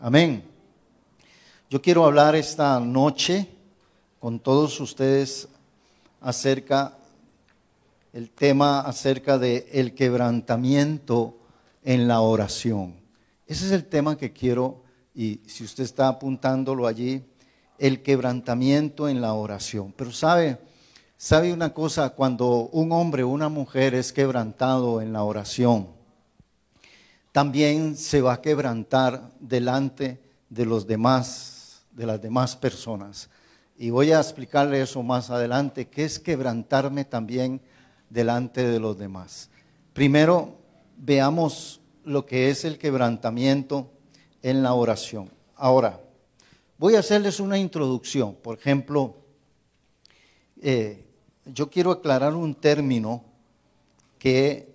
Amén. Yo quiero hablar esta noche con todos ustedes acerca el tema acerca de el quebrantamiento en la oración. Ese es el tema que quiero y si usted está apuntándolo allí, el quebrantamiento en la oración. Pero sabe, sabe una cosa, cuando un hombre o una mujer es quebrantado en la oración, también se va a quebrantar delante de los demás, de las demás personas. Y voy a explicarle eso más adelante, que es quebrantarme también delante de los demás. Primero, veamos lo que es el quebrantamiento en la oración. Ahora, voy a hacerles una introducción. Por ejemplo, eh, yo quiero aclarar un término que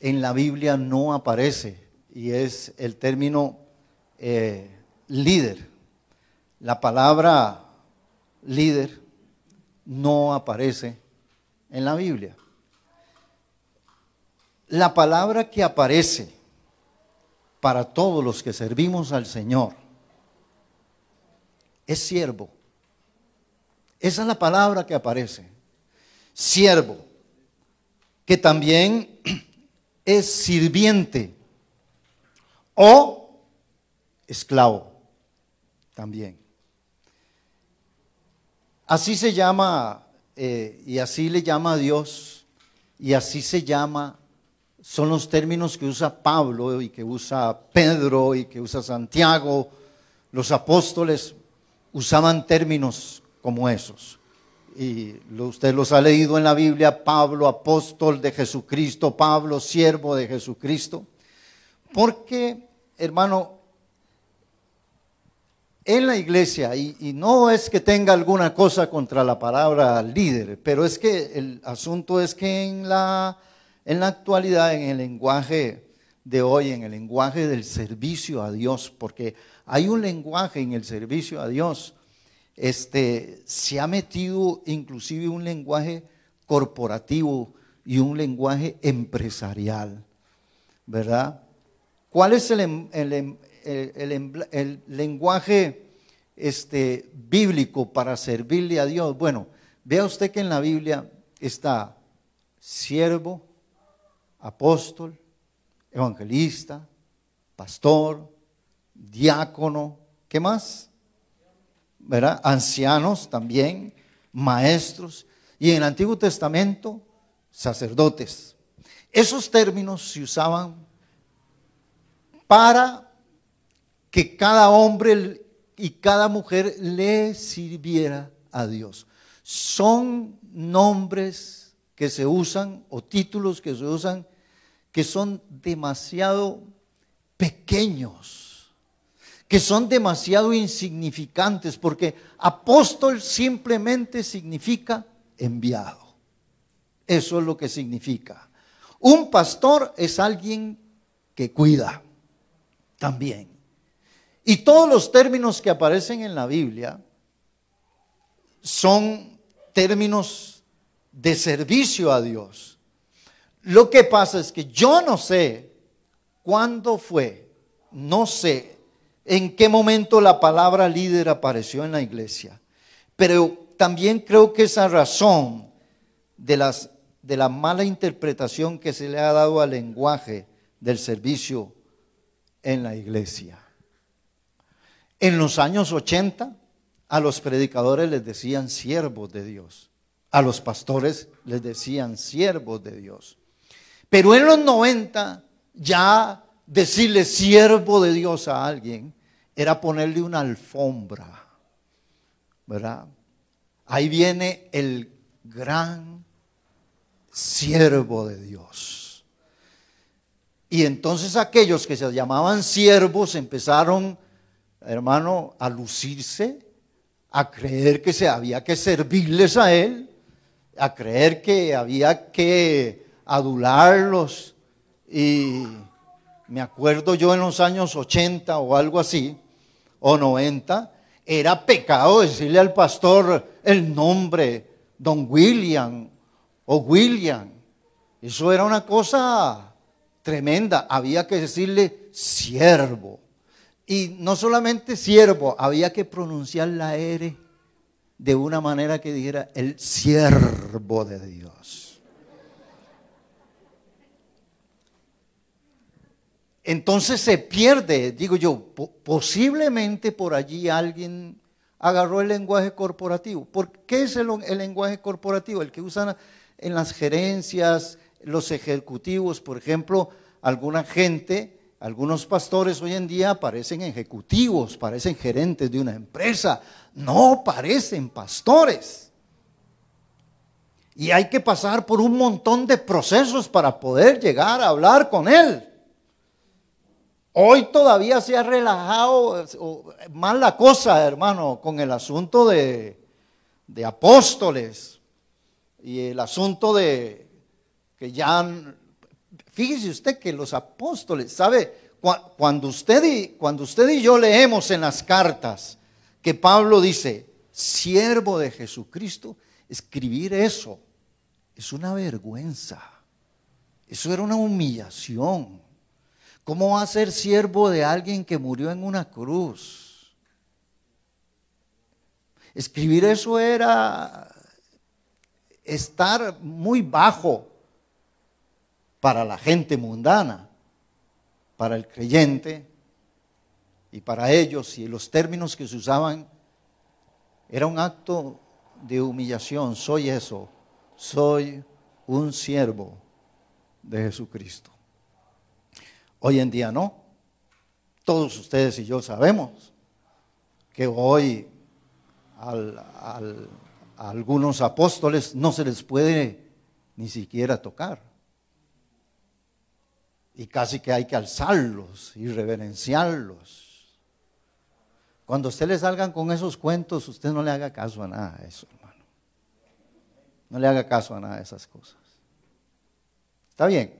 en la Biblia no aparece y es el término eh, líder. La palabra líder no aparece en la Biblia. La palabra que aparece para todos los que servimos al Señor es siervo. Esa es la palabra que aparece. Siervo, que también es sirviente o esclavo también. Así se llama, eh, y así le llama a Dios, y así se llama, son los términos que usa Pablo y que usa Pedro y que usa Santiago. Los apóstoles usaban términos como esos. Y usted los ha leído en la Biblia, Pablo, apóstol de Jesucristo, Pablo, siervo de Jesucristo. Porque, hermano, en la iglesia, y, no es que tenga alguna cosa contra la palabra líder, pero es que el asunto es que en la, en la actualidad, en el lenguaje de hoy, en el lenguaje del servicio a Dios, porque hay un lenguaje en el servicio a Dios, este, se ha metido inclusive un lenguaje corporativo y un lenguaje empresarial, ¿verdad? ¿Cuál es el, em, em, el, lenguaje este, bíblico para servirle a Dios? Bueno, vea usted que en la Biblia está siervo, apóstol, evangelista, pastor, diácono, ¿qué más? Ancianos también, maestros, y en el Antiguo Testamento, sacerdotes. Esos términos se usaban para que cada hombre y cada mujer le sirviera a Dios. Son nombres que se usan o títulos que se usan que son demasiado pequeños, que son demasiado insignificantes, porque apóstol simplemente significa enviado. Eso es lo que significa. Un pastor es alguien que cuida también. Y todos los términos que aparecen en la Biblia son términos de servicio a Dios. Lo que pasa es que yo no sé cuándo fue, no sé en qué momento la palabra líder apareció en la iglesia, pero también creo que esa razón de, las, de la mala interpretación que se le ha dado al lenguaje del servicio en la iglesia. En los años 80 a los predicadores les decían siervos de Dios, a los pastores les decían siervos de Dios. Pero en los 90 ya decirle siervo de Dios a alguien era ponerle una alfombra, ¿verdad? Ahí viene el gran siervo de Dios. Y entonces aquellos que se llamaban siervos empezaron, hermano, a lucirse, a creer que se había que servirles a él, a creer que había que adularlos. Y me acuerdo yo en los años 80 o algo así, o 90, era pecado decirle al pastor el nombre, don William o William. Eso era una cosa tremenda. Había que decirle siervo. Y no solamente siervo, había que pronunciar la R de una manera que dijera el siervo de Dios. Entonces se pierde, digo yo, posiblemente por allí alguien agarró el lenguaje corporativo. ¿Por qué es el, lenguaje corporativo? El que usan en las gerencias, los ejecutivos, por ejemplo, alguna gente, algunos pastores hoy en día parecen ejecutivos, parecen gerentes de una empresa, no parecen pastores. Y hay que pasar por un montón de procesos para poder llegar a hablar con él. Hoy todavía se ha relajado más la cosa, hermano, con el asunto de, apóstoles y el asunto de que ya, fíjese usted que los apóstoles, ¿sabe? Cuando usted, y, cuando usted y yo leemos en las cartas que Pablo dice, siervo de Jesucristo, escribir eso es una vergüenza. Eso era una humillación. ¿Cómo va a ser siervo de alguien que murió en una cruz? Escribir eso era estar muy bajo para la gente mundana, para el creyente y para ellos, y los términos que se usaban, era un acto de humillación. Soy eso, soy un siervo de Jesucristo. Hoy en día no. Todos ustedes y yo sabemos que hoy a algunos apóstoles no se les puede ni siquiera tocar. Y casi que hay que alzarlos y reverenciarlos. Cuando usted le salgan con esos cuentos, usted no le haga caso a nada de eso, hermano. No le haga caso a nada de esas cosas. ¿Está bien?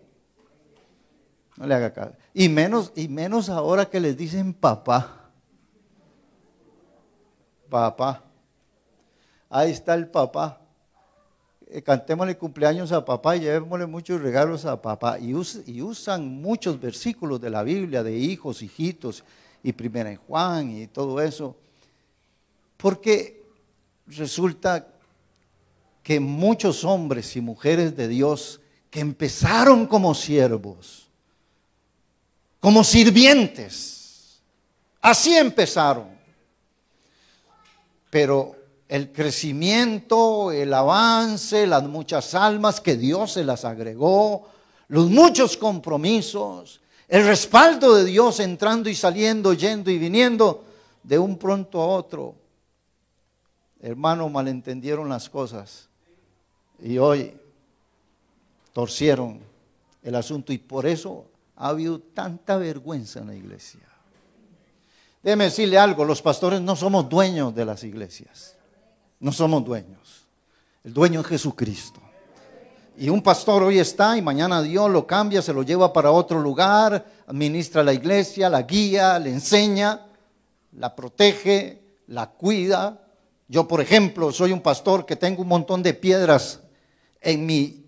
No le haga caso. Y menos, y menos ahora que les dicen papá. Papá. Ahí está el papá. Eh, cantémosle cumpleaños a papá y llevémosle muchos regalos a papá. Y, y, usan muchos versículos de la Biblia, de hijos, hijitos, y primera en Juan y todo eso. Porque resulta que muchos hombres y mujeres de Dios que empezaron como siervos, como sirvientes. Así empezaron. Pero el crecimiento, el avance, las muchas almas que Dios se las agregó, los muchos compromisos, el respaldo de Dios entrando y saliendo, yendo y viniendo de un pronto a otro. Hermano, malentendieron las cosas y hoy torcieron el asunto y por eso ha habido tanta vergüenza en la iglesia. Déjeme decirle algo, los pastores no somos dueños de las iglesias, no somos dueños. El dueño es Jesucristo. Y un pastor hoy está y mañana Dios lo cambia, se lo lleva para otro lugar, administra la iglesia, la guía, le enseña, la protege, la cuida. Yo, por ejemplo, soy un pastor que tengo un montón de piedras en mi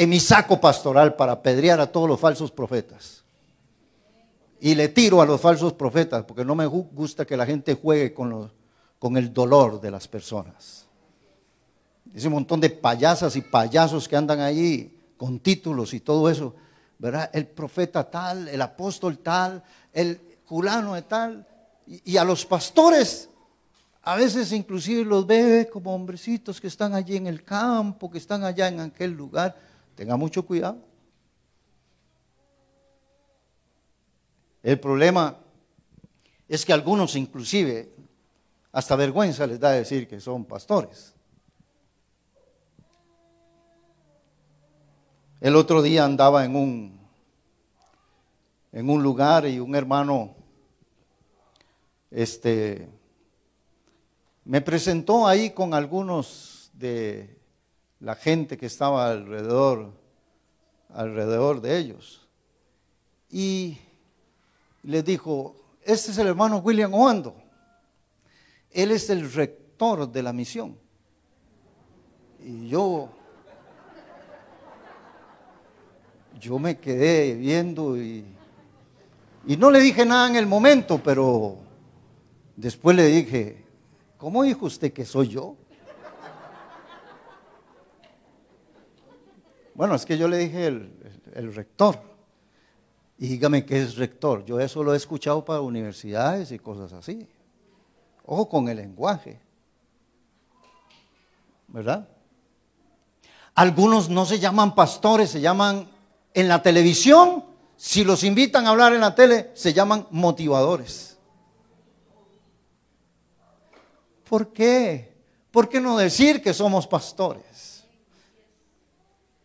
en mi saco pastoral para apedrear a todos los falsos profetas. Y le tiro a los falsos profetas porque no me gusta que la gente juegue con, el dolor de las personas. Ese montón de payasas y payasos que andan allí con títulos y todo eso, ¿verdad? El profeta tal, el apóstol tal, el fulano de tal. Y, y a los pastores a veces inclusive los ve como hombrecitos que están allí en el campo, que están allá en aquel lugar Tenga mucho cuidado. El problema es que algunos inclusive hasta vergüenza les da decir que son pastores. El otro día andaba en un en un lugar y un hermano este me presentó ahí con algunos de la gente que estaba alrededor, alrededor de ellos. Y les dijo, este es el hermano William Oando. Él es el rector de la misión. Y yo, yo me quedé viendo y Y no le dije nada en el momento, pero después le dije, ¿cómo dijo usted que soy yo? Bueno, es que yo le dije el, rector. Y dígame qué es rector. Yo eso lo he escuchado para universidades y cosas así. Ojo con el lenguaje. ¿Verdad? Algunos no se llaman pastores, se llaman en la televisión, si los invitan a hablar en la tele, se llaman motivadores. ¿Por qué? ¿Por qué no decir que somos pastores?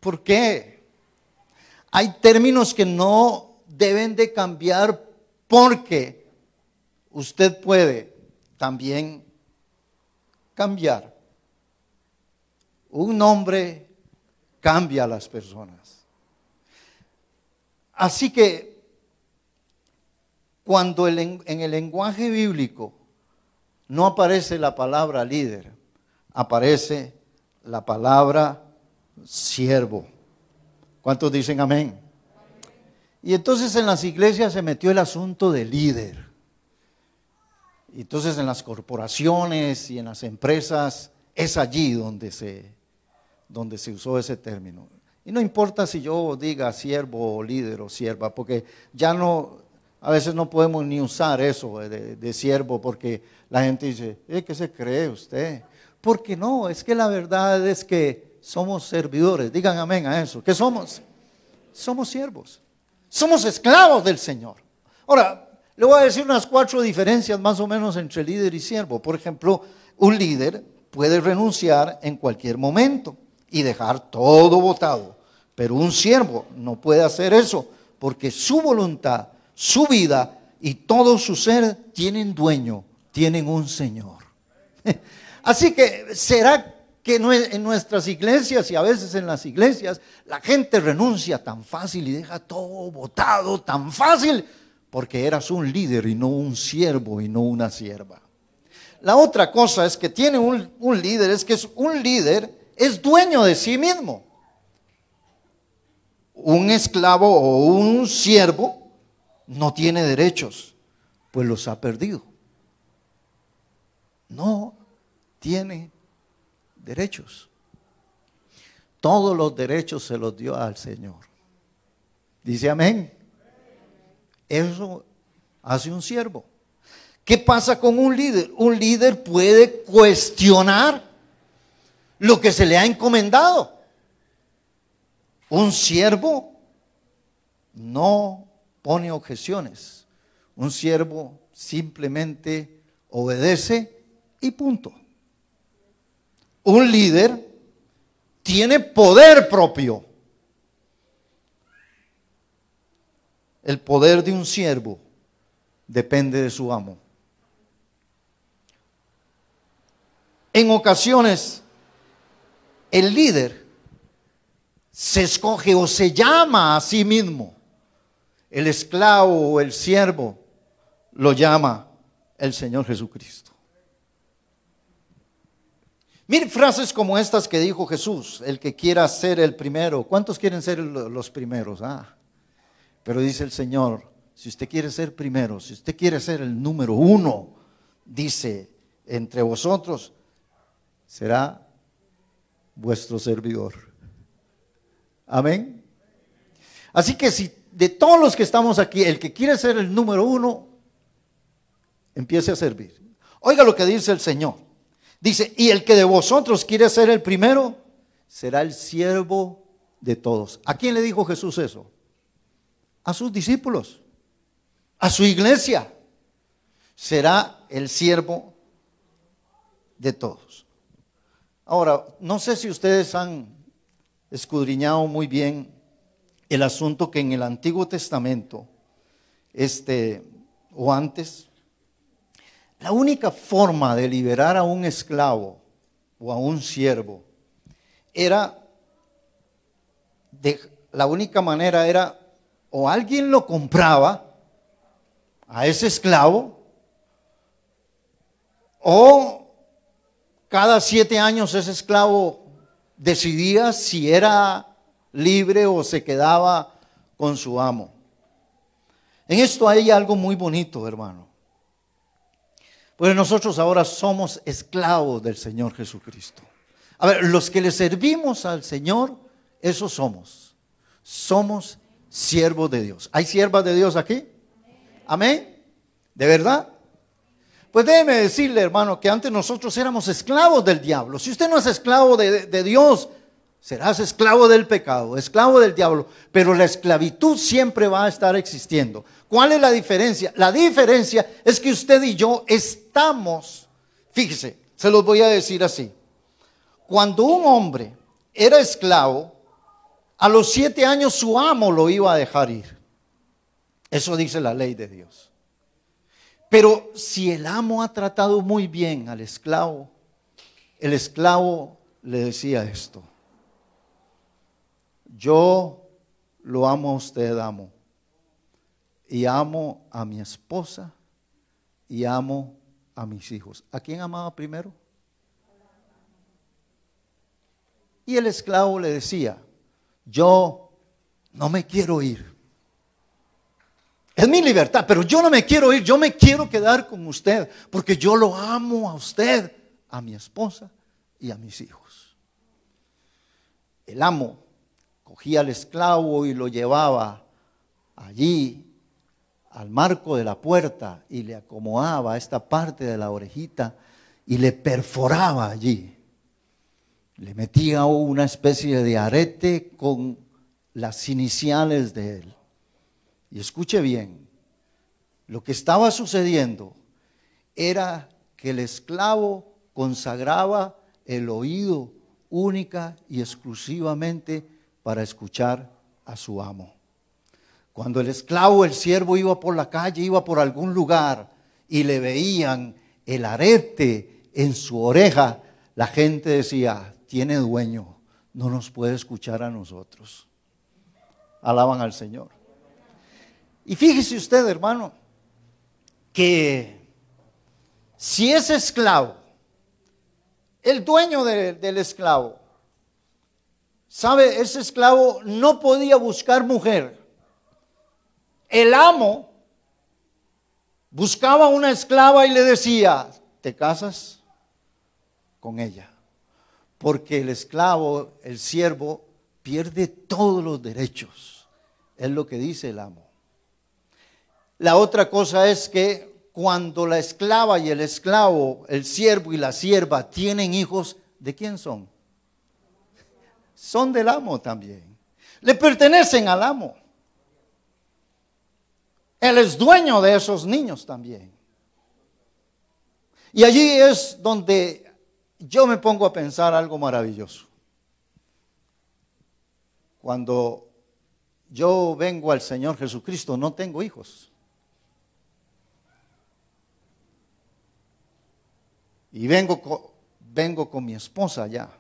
¿Por qué? Hay términos que no deben de cambiar porque usted puede también cambiar. Un nombre cambia a las personas. Así que cuando en el lenguaje bíblico no aparece la palabra líder, aparece la palabra siervo. ¿Cuántos dicen amén? Y entonces en las iglesias se metió el asunto de líder. Y entonces en las corporaciones y en las empresas es allí donde se donde se usó ese término. Y no importa si yo diga siervo o líder o sierva, porque ya no, a veces no podemos ni usar eso de, siervo, porque la gente dice, ¿eh, ¿qué se cree usted? Porque no, es que la verdad es que somos servidores. Digan amén a eso. ¿Qué somos? Somos siervos. Somos esclavos del Señor. Ahora, le voy a decir unas cuatro diferencias más o menos entre líder y siervo. Por ejemplo, un líder puede renunciar en cualquier momento y dejar todo votado. Pero un siervo no puede hacer eso porque su voluntad, su vida y todo su ser tienen dueño, tienen un Señor. Así que será que en nuestras iglesias y a veces en las iglesias la gente renuncia tan fácil y deja todo votado tan fácil porque eras un líder y no un siervo y no una sierva. La otra cosa es que tiene un, un líder, es que es un líder es dueño de sí mismo. Un esclavo o un siervo no tiene derechos, pues los ha perdido. No tiene derechos. Todos los derechos se los dio al Señor. Dice amén. Eso hace un siervo. ¿Qué pasa con un líder? Un líder puede cuestionar lo que se le ha encomendado. Un siervo no pone objeciones. Un siervo simplemente obedece y punto. Un líder tiene poder propio. El poder de un siervo depende de su amo. En ocasiones el líder se escoge o se llama a sí mismo. El esclavo o el siervo lo llama el Señor Jesucristo. Miren frases como estas que dijo Jesús, el que quiera ser el primero. ¿Cuántos quieren ser los primeros? Ah, pero dice el Señor, si usted quiere ser primero, si usted quiere ser el número uno, dice, entre vosotros, será vuestro servidor. Amén. Así que si de todos los que estamos aquí, el que quiere ser el número uno, empiece a servir. Oiga lo que dice el Señor. Dice, y el que de vosotros quiere ser el primero, será el siervo de todos. ¿A quién le dijo Jesús eso? A sus discípulos, a su iglesia. Será el siervo de todos. Ahora, no sé si ustedes han escudriñado muy bien el asunto que en el Antiguo Testamento, este, o antes, la única forma de liberar a un esclavo o a un siervo era, la única manera era o alguien lo compraba a ese esclavo o cada siete años ese esclavo decidía si era libre o se quedaba con su amo. En esto hay algo muy bonito, hermano. Pues nosotros ahora somos esclavos del Señor Jesucristo. A ver, los que le servimos al Señor, esos somos. Somos siervos de Dios. ¿Hay siervas de Dios aquí? Amén. ¿De verdad? Pues déjeme decirle, hermano, que antes nosotros éramos esclavos del diablo. Si usted no es esclavo de, de Dios, serás esclavo del pecado, esclavo del diablo. Pero la esclavitud siempre va a estar existiendo. ¿Cuál es la diferencia? La diferencia es que usted y yo estamos, fíjese, se los voy a decir así. Cuando un hombre era esclavo, a los siete años su amo lo iba a dejar ir. Eso dice la ley de Dios. Pero si el amo ha tratado muy bien al esclavo, el esclavo le decía esto. Yo lo amo a usted, amo. Y amo a mi esposa y amo a mis hijos. ¿A quién amaba primero? Y el esclavo le decía, yo no me quiero ir. Es mi libertad, pero yo no me quiero ir, yo me quiero quedar con usted, porque yo lo amo a usted, a mi esposa y a mis hijos. El amo cogía al esclavo y lo llevaba allí al marco de la puerta y le acomodaba esta parte de la orejita y le perforaba allí. Le metía una especie de arete con las iniciales de él. Y escuche bien, lo que estaba sucediendo era que el esclavo consagraba el oído única y exclusivamente para escuchar a su amo. Cuando el esclavo, el siervo iba por la calle, iba por algún lugar y le veían el arete en su oreja, la gente decía, tiene dueño, no nos puede escuchar a nosotros. Alaban al Señor. Y fíjese usted, hermano, que si es esclavo, el dueño del esclavo, sabe, ese esclavo no podía buscar mujer. El amo buscaba una esclava y le decía, ¿te casas con ella? Porque el esclavo, el siervo, pierde todos los derechos. Es lo que dice el amo. La otra cosa es que cuando la esclava y el esclavo, el siervo y la sierva tienen hijos, ¿de quién son? Son del amo también. Le pertenecen al amo. Él es dueño de esos niños también. Y allí es donde yo me pongo a pensar algo maravilloso. Cuando yo vengo al Señor Jesucristo, no tengo hijos. Y vengo con, vengo con mi esposa allá.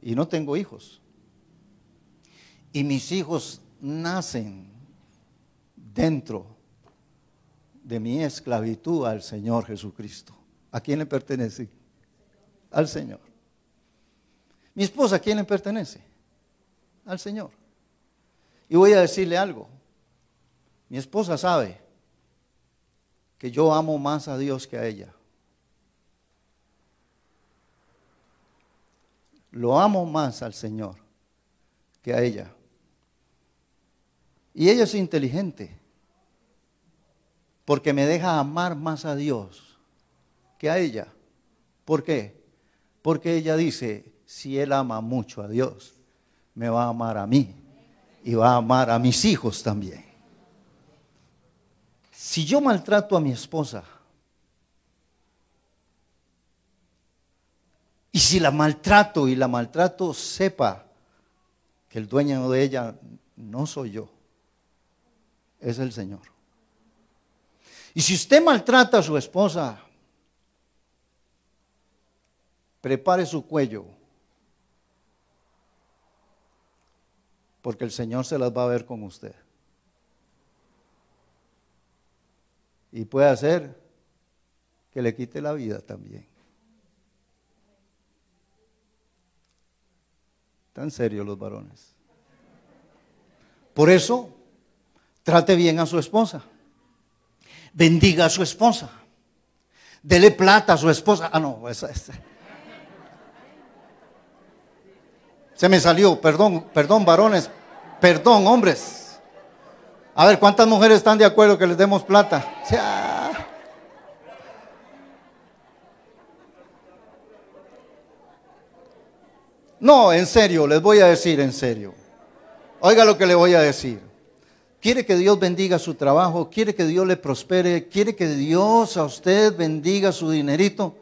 Y no tengo hijos. Y mis hijos nacen dentro de mi esclavitud al Señor Jesucristo. ¿A quién le pertenece? Al Señor. Mi esposa, ¿a quién le pertenece? Al Señor. Y voy a decirle algo. Mi esposa sabe que yo amo más a Dios que a ella. Lo amo más al Señor que a ella. Y ella es inteligente, porque me deja amar más a Dios que a ella. ¿Por qué? Porque ella dice, si él ama mucho a Dios, me va a amar a mí y va a amar a mis hijos también. Si yo maltrato a mi esposa, Y si la maltrato y la maltrato, sepa que el dueño de ella no soy yo, es el Señor. Y si usted maltrata a su esposa, prepare su cuello, porque el Señor se las va a ver con usted. Y puede hacer que le quite la vida también. Tan serios los varones. Por eso Trate bien a su esposa. Bendiga a su esposa. Dele plata a su esposa. Ah, no, esa, esa. Se me salió, perdón, perdón, varones, perdón, hombres. A ver, ¿cuántas mujeres están de acuerdo que les demos plata? No, en serio, les voy a decir en serio. Oiga lo que le voy a decir. Quiere que Dios bendiga su trabajo, quiere que Dios le prospere, quiere que Dios a usted bendiga su dinerito.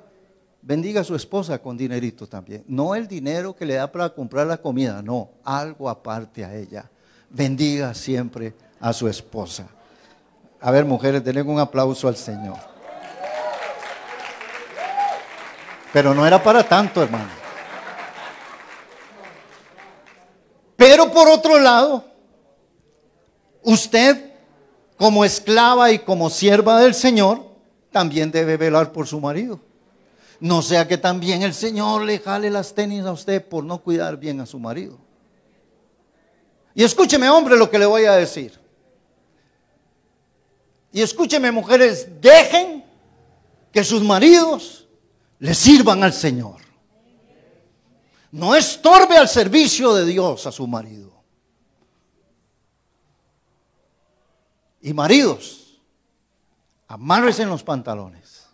Bendiga a su esposa con dinerito también. No el dinero que le da para comprar la comida, no, algo aparte a ella. Bendiga siempre a su esposa. A ver, mujeres, denle un aplauso al Señor. Pero no era para tanto, hermano. Pero por otro lado, usted, como esclava y como sierva del Señor, también debe velar por su marido. No sea que también el Señor le jale las tenis a usted por no cuidar bien a su marido. Y escúcheme, hombre, lo que le voy a decir. Y escúcheme, mujeres, dejen que sus maridos le sirvan al Señor. No estorbe al servicio de Dios a su marido. Y maridos, amárrese en los pantalones.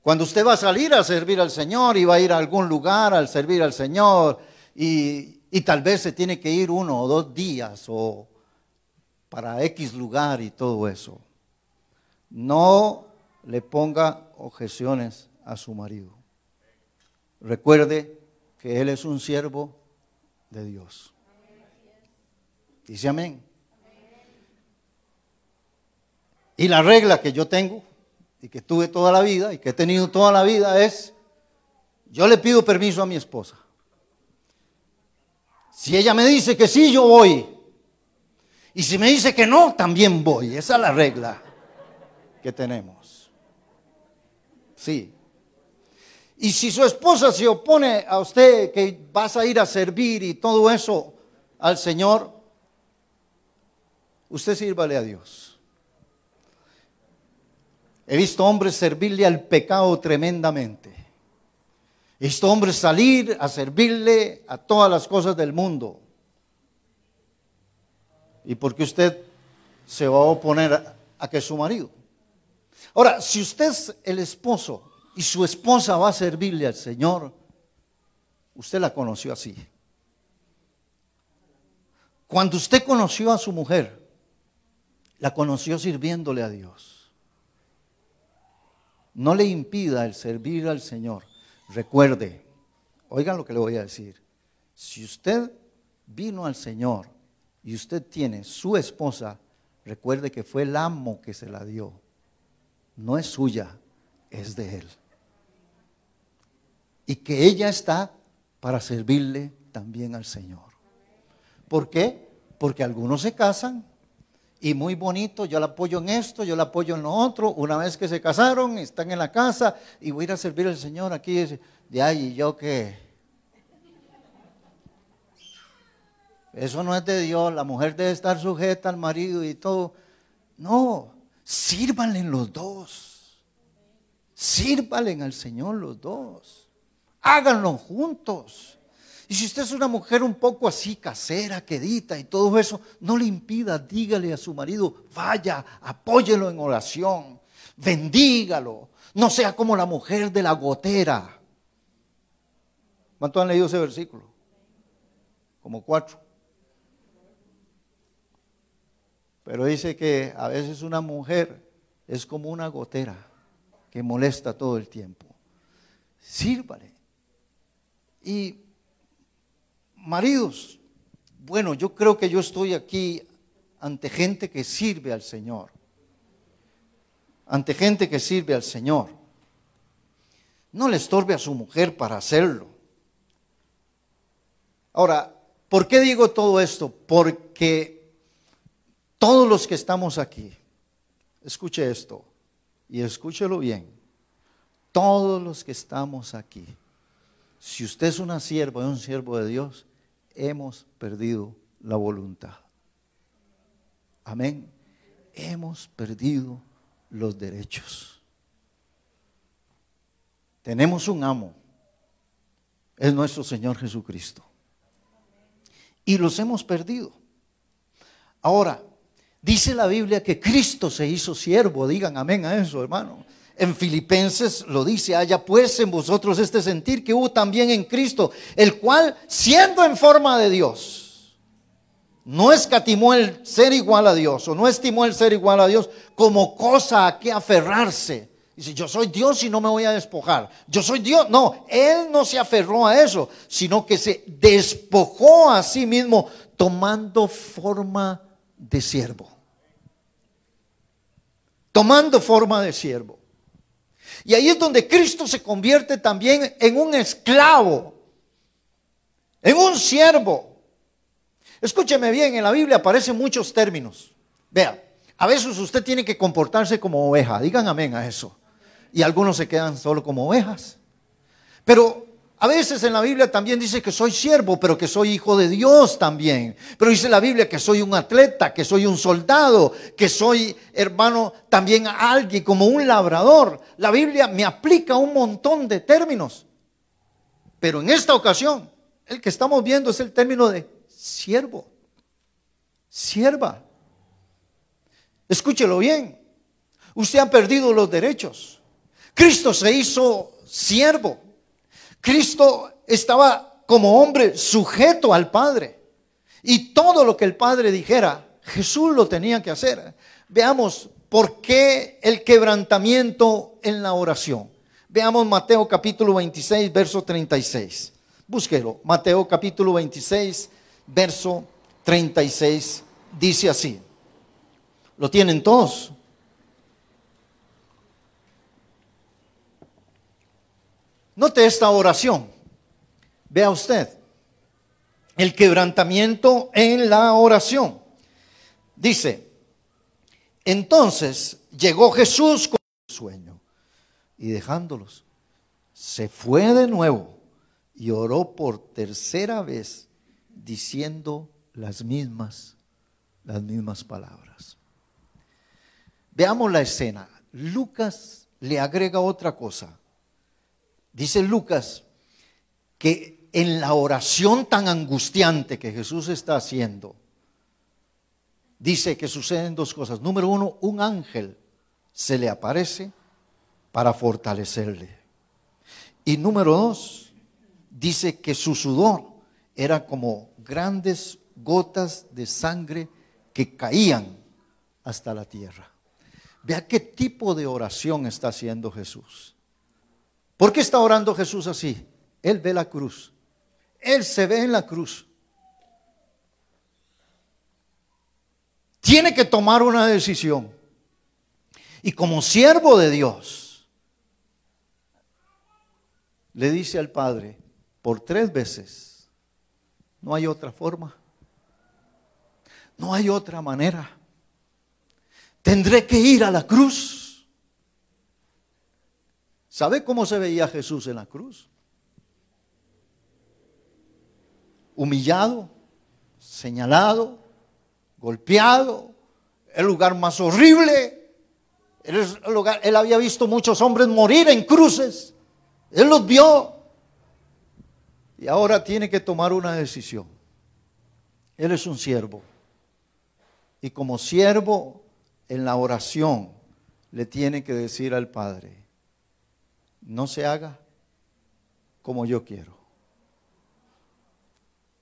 Cuando usted va a salir a servir al Señor y va a ir a algún lugar al servir al Señor y tal vez se tiene que ir uno o dos días o para X lugar y todo eso, no le ponga objeciones a su marido. Recuerde que él es un siervo de Dios. Dice amén. Y la regla que yo tengo y que tuve toda la vida y que he tenido toda la vida es, yo le pido permiso a mi esposa. Si ella me dice que sí, yo voy. Y si me dice que no, también voy. Esa es la regla que tenemos. Sí. Y si su esposa se opone a usted que vas a ir a servir y todo eso al Señor, usted sírvale a Dios. He visto hombres servirle al pecado tremendamente. He visto hombres salir a servirle a todas las cosas del mundo. ¿Y por qué usted se va a oponer a, a que su marido? Ahora, si usted es el esposo y su esposa va a servirle al Señor, usted la conoció así. Cuando usted conoció a su mujer, la conoció sirviéndole a Dios no le impida el servir al Señor. Recuerde, oigan lo que le voy a decir. Si usted vino al Señor y usted tiene su esposa, recuerde que fue el amo que se la dio. No es suya, es de él. Y que ella está para servirle también al Señor. ¿Por qué? Porque algunos se casan y muy bonito, yo la apoyo en esto, yo la apoyo en lo otro. Una vez que se casaron, están en la casa y voy a ir a servir al Señor aquí. De ahí, ¿y yo qué? Eso no es de Dios, la mujer debe estar sujeta al marido y todo. No, sírvanle los dos. Sírvanle al Señor los dos. Háganlo juntos. Y si usted es una mujer un poco así casera, quedita y todo eso, no le impida, dígale a su marido, vaya, apóyelo en oración, bendígalo, no sea como la mujer de la gotera. ¿Cuánto han leído ese versículo? Como cuatro. Pero dice que a veces una mujer es como una gotera que molesta todo el tiempo. Sírvale. Y maridos, bueno, yo creo que yo estoy aquí ante gente que sirve al Señor. Ante gente que sirve al Señor. No le estorbe a su mujer para hacerlo. Ahora, ¿por qué digo todo esto? Porque todos los que estamos aquí, escuche esto y escúchelo bien, todos los que estamos aquí, si usted es una sierva, es un siervo de Dios, hemos perdido la voluntad. Amén. Hemos perdido los derechos. Tenemos un amo. Es nuestro Señor Jesucristo. Y los hemos perdido. Ahora, dice la Biblia que Cristo se hizo siervo. Digan amén a eso, hermano. En Filipenses lo dice, haya pues en vosotros este sentir que hubo también en Cristo, el cual, siendo en forma de Dios, no escatimó el ser igual a Dios, o no estimó el ser igual a Dios como cosa a que aferrarse. Dice, yo soy Dios y no me voy a despojar. Yo soy Dios. No, Él no se aferró a eso, sino que se despojó a sí mismo tomando forma de siervo. Tomando forma de siervo. Y ahí es donde Cristo se convierte también en un esclavo, en un siervo. Escúcheme bien, en la Biblia aparecen muchos términos. Vea, a veces usted tiene que comportarse como oveja, digan amén a eso. Y algunos se quedan solo como ovejas. Pero a veces en la Biblia también dice que soy siervo, pero que soy hijo de Dios también. Pero dice la Biblia que soy un atleta, que soy un soldado, que soy, hermano, también alguien como un labrador. La Biblia me aplica un montón de términos. Pero en esta ocasión, el que estamos viendo es el término de siervo, sierva. Escúchelo bien. Usted ha perdido los derechos. Cristo se hizo siervo. Cristo estaba como hombre sujeto al Padre. Y todo lo que el Padre dijera, Jesús lo tenía que hacer. Veamos por qué el quebrantamiento en la oración. Veamos Mateo capítulo 26, verso 36. Búsquelo. Mateo capítulo 26, verso 36. Dice así. ¿Lo tienen todos? Note esta oración. Vea usted. El quebrantamiento en la oración. Dice, entonces llegó Jesús con el sueño y dejándolos, se fue de nuevo y oró por tercera vez diciendo las mismas, las mismas palabras. Veamos la escena. Lucas le agrega otra cosa. Dice Lucas que en la oración tan angustiante que Jesús está haciendo, dice que suceden dos cosas. Número uno, un ángel se le aparece para fortalecerle. Y número dos, dice que su sudor era como grandes gotas de sangre que caían hasta la tierra. Vea qué tipo de oración está haciendo Jesús. ¿Por qué está orando Jesús así? Él ve la cruz. Él se ve en la cruz. Tiene que tomar una decisión. Y como siervo de Dios, le dice al Padre por tres veces, no hay otra forma, no hay otra manera. Tendré que ir a la cruz. ¿Sabe cómo se veía Jesús en la cruz? Humillado, señalado, golpeado, el lugar más horrible. Él, había visto muchos hombres morir en cruces. Él los vio. Y ahora tiene que tomar una decisión. Él es un siervo. Y como siervo en la oración le tiene que decir al Padre, no se haga como yo quiero.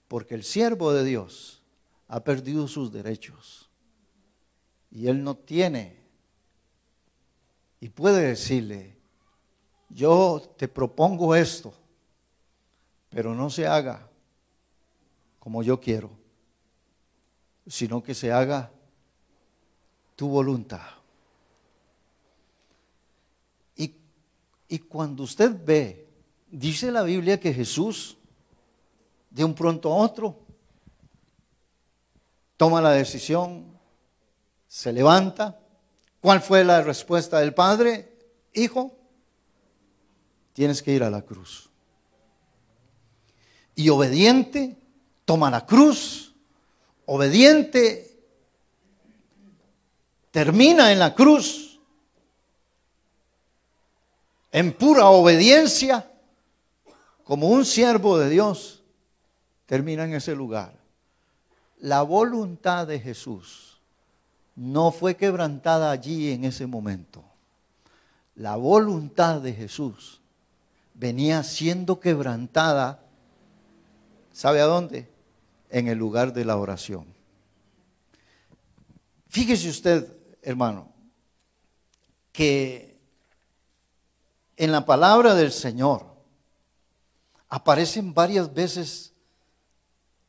Porque el siervo de Dios ha perdido sus derechos y él no tiene y puede decirle, yo te propongo esto, pero no se haga como yo quiero, sino que se haga tu voluntad. Y cuando usted ve, dice la Biblia que Jesús, de un pronto a otro, toma la decisión, se levanta. ¿Cuál fue la respuesta del Padre? Hijo, tienes que ir a la cruz. Y obediente, toma la cruz, obediente, termina en la cruz, en pura obediencia, como un siervo de Dios, termina en ese lugar. La voluntad de Jesús no fue quebrantada allí en ese momento. La voluntad de Jesús venía siendo quebrantada, ¿sabe a dónde? En el lugar de la oración. Fíjese usted, hermano, que en la palabra del Señor aparecen varias veces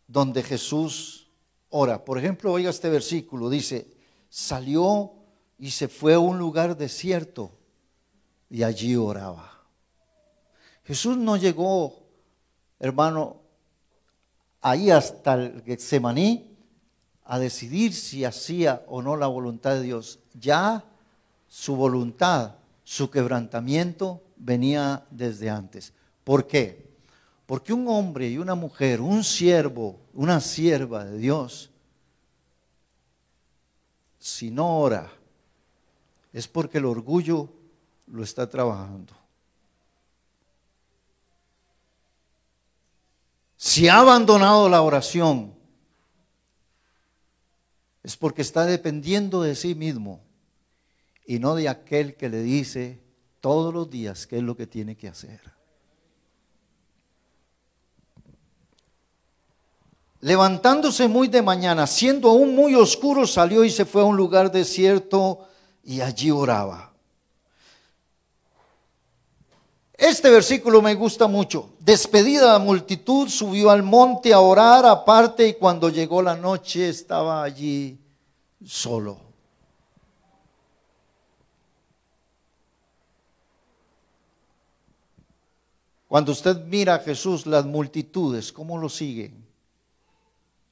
donde Jesús ora. Por ejemplo, oiga este versículo, dice, salió y se fue a un lugar desierto y allí oraba. Jesús no llegó, hermano, ahí hasta el Getsemaní a decidir si hacía o no la voluntad de Dios. Ya su voluntad, su quebrantamiento venía desde antes. ¿Por qué? Porque un hombre y una mujer, un siervo, una sierva de Dios, si no ora, es porque el orgullo lo está trabajando. Si ha abandonado la oración, es porque está dependiendo de sí mismo y no de aquel que le dice todos los días qué es lo que tiene que hacer. Levantándose muy de mañana, siendo aún muy oscuro, salió y se fue a un lugar desierto y allí oraba. Este versículo me gusta mucho. Despedida la multitud, subió al monte a orar aparte y cuando llegó la noche estaba allí solo. Cuando usted mira a Jesús, las multitudes, ¿cómo lo siguen?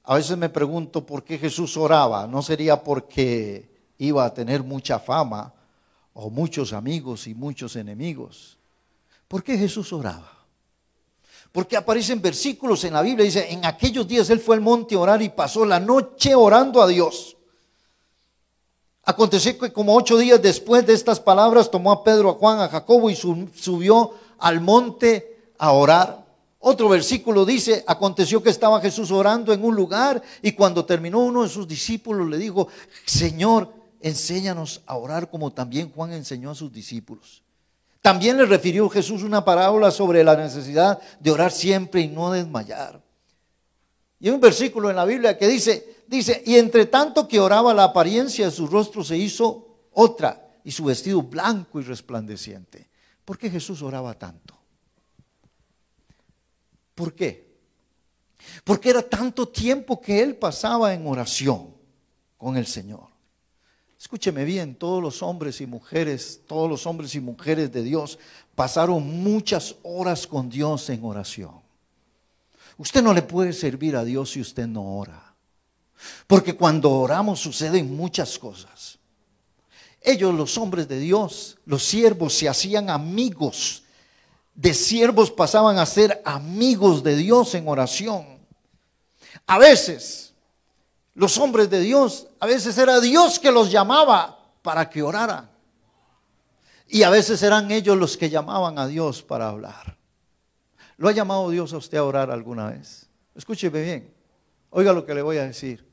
A veces me pregunto por qué Jesús oraba. ¿No sería porque iba a tener mucha fama o muchos amigos y muchos enemigos? ¿Por qué Jesús oraba? Porque aparecen versículos en la Biblia, dice, en aquellos días él fue al monte a orar y pasó la noche orando a Dios. Aconteció que como ocho días después de estas palabras tomó a Pedro, a Juan, a Jacobo y subió al monte a orar. Otro versículo dice, aconteció que estaba Jesús orando en un lugar y cuando terminó uno de sus discípulos le dijo, Señor, enséñanos a orar como también Juan enseñó a sus discípulos. También le refirió Jesús una parábola sobre la necesidad de orar siempre y no desmayar. Y hay un versículo en la Biblia que dice, dice, y entre tanto que oraba la apariencia de su rostro se hizo otra y su vestido blanco y resplandeciente. ¿Por qué Jesús oraba tanto? ¿Por qué? Porque era tanto tiempo que él pasaba en oración con el Señor. Escúcheme bien, todos los hombres y mujeres, todos los hombres y mujeres de Dios pasaron muchas horas con Dios en oración. Usted no le puede servir a Dios si usted no ora. Porque cuando oramos suceden muchas cosas. Ellos, los hombres de Dios, los siervos, se hacían amigos. De siervos pasaban a ser amigos de Dios en oración. A veces los hombres de Dios, a veces era Dios que los llamaba para que oraran. Y a veces eran ellos los que llamaban a Dios para hablar. ¿Lo ha llamado Dios a usted a orar alguna vez? Escúcheme bien. Oiga lo que le voy a decir.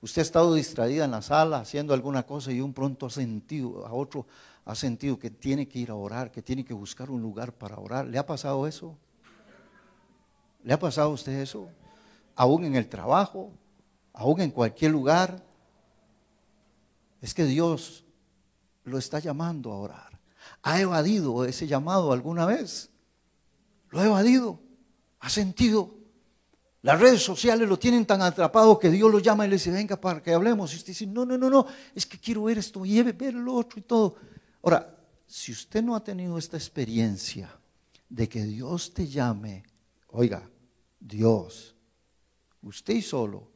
Usted ha estado distraída en la sala haciendo alguna cosa y un pronto ha sentido, a otro ha sentido que tiene que ir a orar, que tiene que buscar un lugar para orar. ¿Le ha pasado eso? ¿Le ha pasado a usted eso? Aún en el trabajo, aún en cualquier lugar, es que Dios lo está llamando a orar. ¿Ha evadido ese llamado alguna vez? ¿Lo ha evadido? ¿Ha sentido? Las redes sociales lo tienen tan atrapado que Dios lo llama y le dice, venga para que hablemos. Y usted dice, no, no, no, no, es que quiero ver esto y ver lo otro y todo. Ahora, si usted no ha tenido esta experiencia de que Dios te llame, oiga, Dios, usted y solo,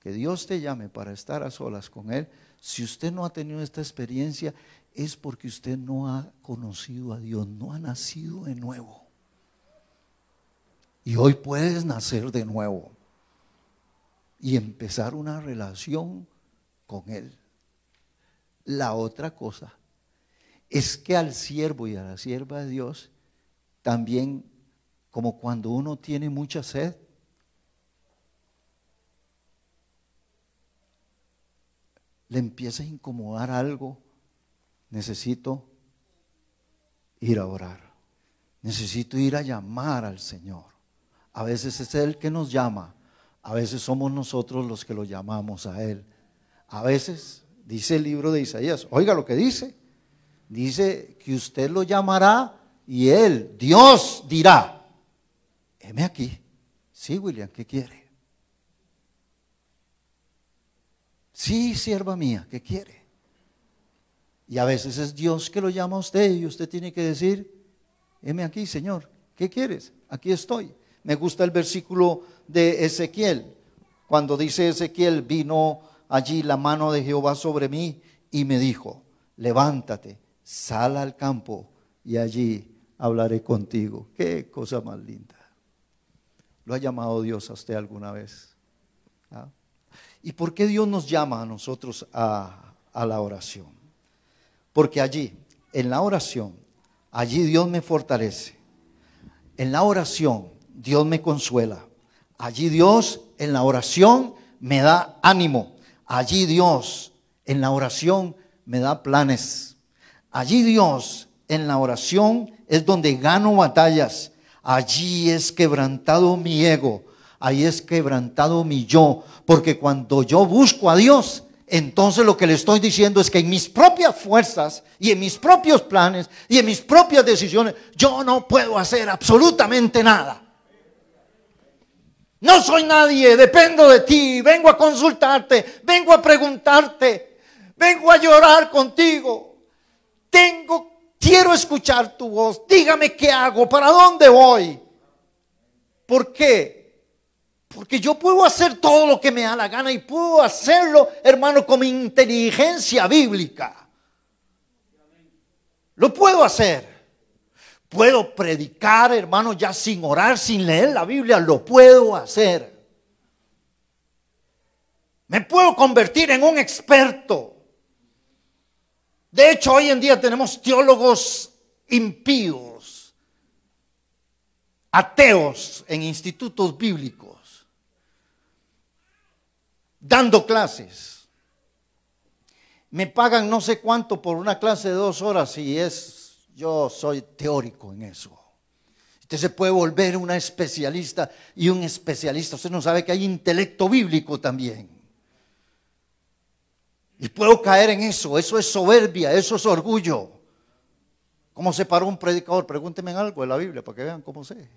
que Dios te llame para estar a solas con Él, si usted no ha tenido esta experiencia, es porque usted no ha conocido a Dios, no ha nacido de nuevo. Y hoy puedes nacer de nuevo. y empezar una relación con Él. La otra cosa es que al siervo y a la sierva de Dios también, como cuando uno tiene mucha sed, le empieza a incomodar algo, necesito ir a orar. Necesito ir a llamar al Señor. A veces es Él que nos llama, a veces somos nosotros los que lo llamamos a Él. A veces, dice el libro de Isaías, oiga lo que dice, dice que usted lo llamará y Él, Dios dirá, heme aquí. Sí, William, ¿qué quiere? Sí, sierva mía, ¿qué quiere? Y a veces es Dios que lo llama a usted y usted tiene que decir, heme aquí, Señor, ¿qué quieres? Aquí estoy. Me gusta el versículo de Ezequiel, cuando dice Ezequiel, vino allí la mano de Jehová sobre mí y me dijo, levántate, sal al campo y allí hablaré contigo. Qué cosa más linda. ¿Lo ha llamado Dios a usted alguna vez? ¿Ah? ¿Y por qué Dios nos llama a nosotros a, la oración? Porque allí, en la oración, allí Dios me fortalece. En la oración, Dios me consuela. Allí Dios, en la oración, me da ánimo. Allí Dios, en la oración, me da planes. Allí Dios, en la oración, es donde gano batallas. Allí es quebrantado mi ego. Ahí es quebrantado mi yo. Porque cuando yo busco a Dios, entonces lo que le estoy diciendo es que en mis propias fuerzas y en mis propios planes y en mis propias decisiones, yo no puedo hacer absolutamente nada. No soy nadie, dependo de ti, vengo a consultarte, vengo a preguntarte, vengo a llorar contigo. Tengo, quiero escuchar tu voz. Dígame qué hago, para dónde voy. ¿Por qué? Porque yo puedo hacer todo lo que me da la gana y puedo hacerlo, hermano, con mi inteligencia bíblica. Lo puedo hacer. Puedo predicar, hermano, ya sin orar, sin leer la Biblia, lo puedo hacer. Me puedo convertir en un experto. De hecho, hoy en día tenemos teólogos impíos, ateos en institutos bíblicos dando clases. Me pagan no sé cuánto por una clase de dos horas y es, yo soy teórico en eso. Usted se puede volver una especialista y un especialista. Usted no sabe que hay intelecto bíblico también. Y puedo caer en eso. Eso es soberbia, eso es orgullo. ¿Cómo se paró un predicador? Pregúnteme algo de la Biblia para que vean cómo sé.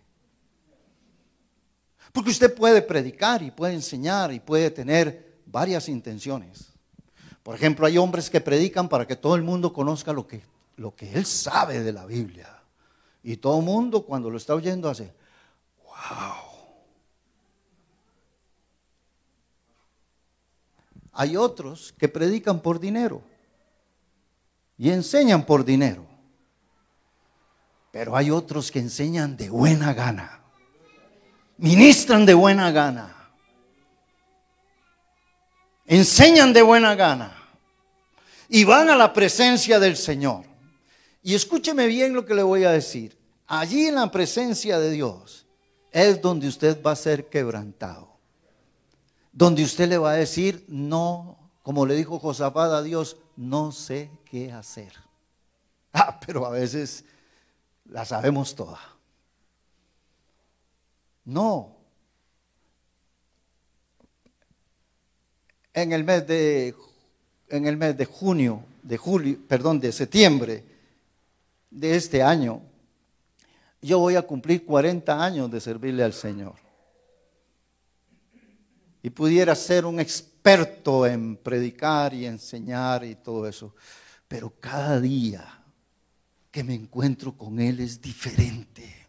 Porque usted puede predicar y puede enseñar y puede tener varias intenciones. Por ejemplo, hay hombres que predican para que todo el mundo conozca lo que, lo que él sabe de la Biblia. Y todo el mundo cuando lo está oyendo hace, wow. Hay otros que predican por dinero y enseñan por dinero. Pero hay otros que enseñan de buena gana ministran de buena gana, enseñan de buena gana y van a la presencia del Señor. Y escúcheme bien lo que le voy a decir. Allí en la presencia de Dios es donde usted va a ser quebrantado. Donde usted le va a decir, no, como le dijo Josafat a Dios, no sé qué hacer. Ah, pero a veces la sabemos toda. No. En el mes de en el mes de junio, de julio, perdón, de septiembre de este año, yo voy a cumplir 40 años de servirle al Señor. Y pudiera ser un experto en predicar y enseñar y todo eso. Pero cada día que me encuentro con Él es diferente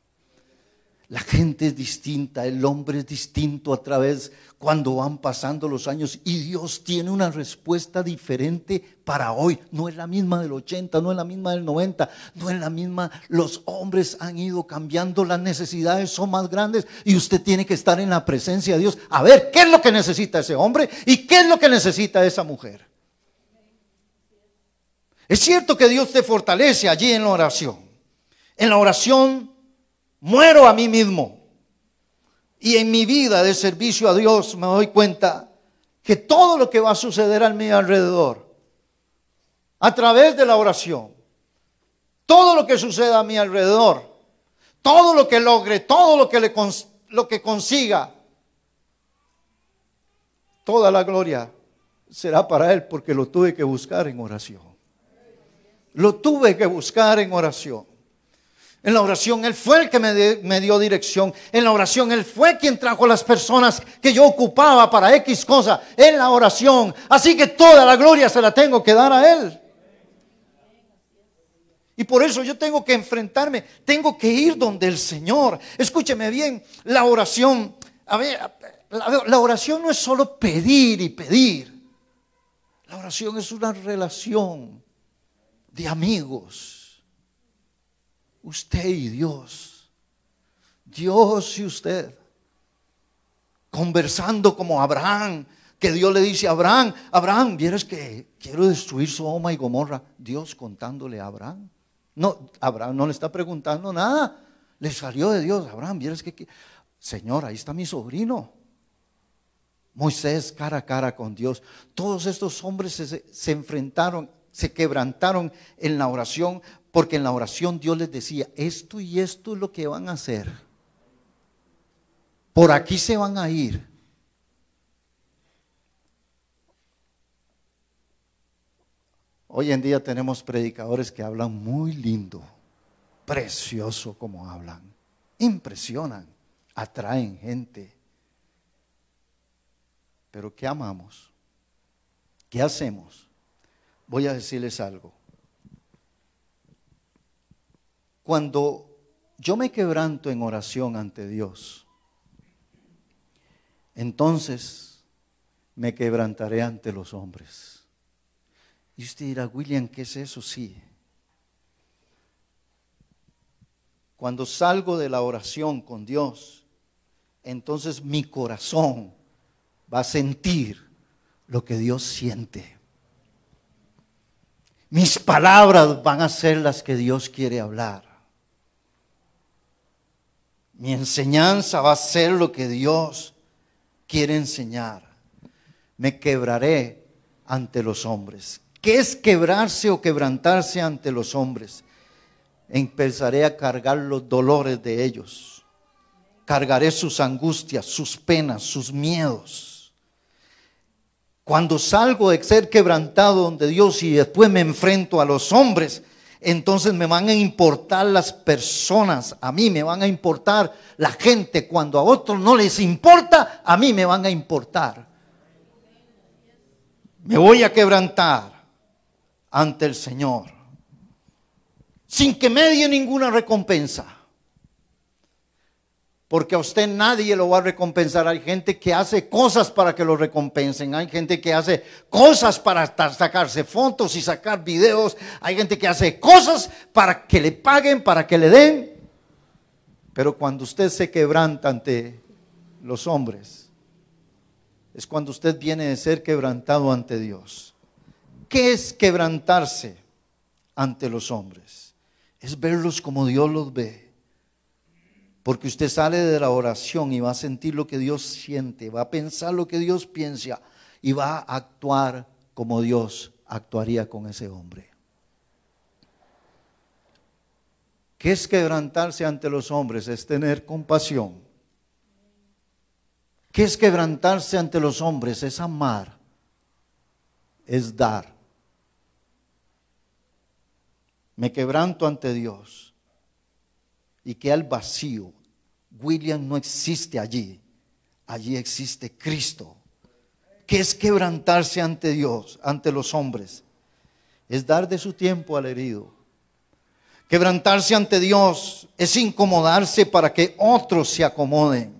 La gente es distinta, el hombre es distinto a través cuando van pasando los años y Dios tiene una respuesta diferente para hoy. No es la misma del 80, no es la misma del 90, no es la misma. Los hombres han ido cambiando, las necesidades son más grandes y usted tiene que estar en la presencia de Dios a ver qué es lo que necesita ese hombre y qué es lo que necesita esa mujer. Es cierto que Dios te fortalece allí en la oración. En la oración muero a mí mismo. Y en mi vida de servicio a Dios me doy cuenta que todo lo que va a suceder a mi alrededor, a través de la oración, todo lo que suceda a mi alrededor, todo lo que logre, todo lo que, le, lo que consiga, toda la gloria será para Él porque lo tuve que buscar en oración. Lo tuve que buscar en oración. En la oración Él fue el que me, dio dirección. En la oración Él fue quien trajo las personas que yo ocupaba para X cosa. En la oración. Así que toda la gloria se la tengo que dar a Él. Y por eso yo tengo que enfrentarme, tengo que ir donde el Señor. Escúcheme bien, la oración, a ver, la, la oración no es solo pedir y pedir. La oración es una relación de amigos usted y Dios. Dios y usted. Conversando como Abraham, que Dios le dice a Abraham, Abraham, vieres que quiero destruir Sodoma y Gomorra. Dios contándole a Abraham. No, Abraham no le está preguntando nada. Le salió de Dios. Abraham, vieres que, Señor, ahí está mi sobrino. Moisés cara a cara con Dios. Todos estos hombres se enfrentaron, se quebrantaron en la oración porque en la oración Dios les decía, esto y esto es lo que van a hacer. Por aquí se van a ir. Hoy en día tenemos predicadores que hablan muy lindo, precioso como hablan, impresionan, atraen gente. Pero ¿qué amamos? ¿Qué hacemos? Voy a decirles algo. Cuando yo me quebranto en oración ante Dios, entonces me quebrantaré ante los hombres. Y usted dirá, William, ¿qué es eso? Sí. Cuando salgo de la oración con Dios, entonces mi corazón va a sentir lo que Dios siente. Mis palabras van a ser las que Dios quiere hablar. Mi enseñanza va a ser lo que Dios quiere enseñar. Me quebraré ante los hombres. ¿Qué es quebrarse o quebrantarse ante los hombres? Empezaré a cargar los dolores de ellos. Cargaré sus angustias, sus penas, sus miedos. Cuando salgo de ser quebrantado donde Dios y después me enfrento a los hombres, entonces me van a importar las personas, a mí me van a importar la gente. Cuando a otros no les importa, a mí me van a importar. Me voy a quebrantar ante el Señor sin que me dé ninguna recompensa. Porque a usted nadie lo va a recompensar. Hay gente que hace cosas para que lo recompensen. Hay gente que hace cosas para sacarse fotos y sacar videos. Hay gente que hace cosas para que le paguen, para que le den. Pero cuando usted se quebranta ante los hombres, es cuando usted viene de ser quebrantado ante Dios. ¿Qué es quebrantarse ante los hombres? Es verlos como Dios los ve porque usted sale de la oración y va a sentir lo que Dios siente, va a pensar lo que Dios piensa y va a actuar como Dios actuaría con ese hombre. ¿Qué es quebrantarse ante los hombres? Es tener compasión. ¿Qué es quebrantarse ante los hombres? Es amar, es dar. Me quebranto ante Dios y que al vacío William no existe allí. Allí existe Cristo. ¿Qué es quebrantarse ante Dios, ante los hombres? Es dar de su tiempo al herido. Quebrantarse ante Dios es incomodarse para que otros se acomoden.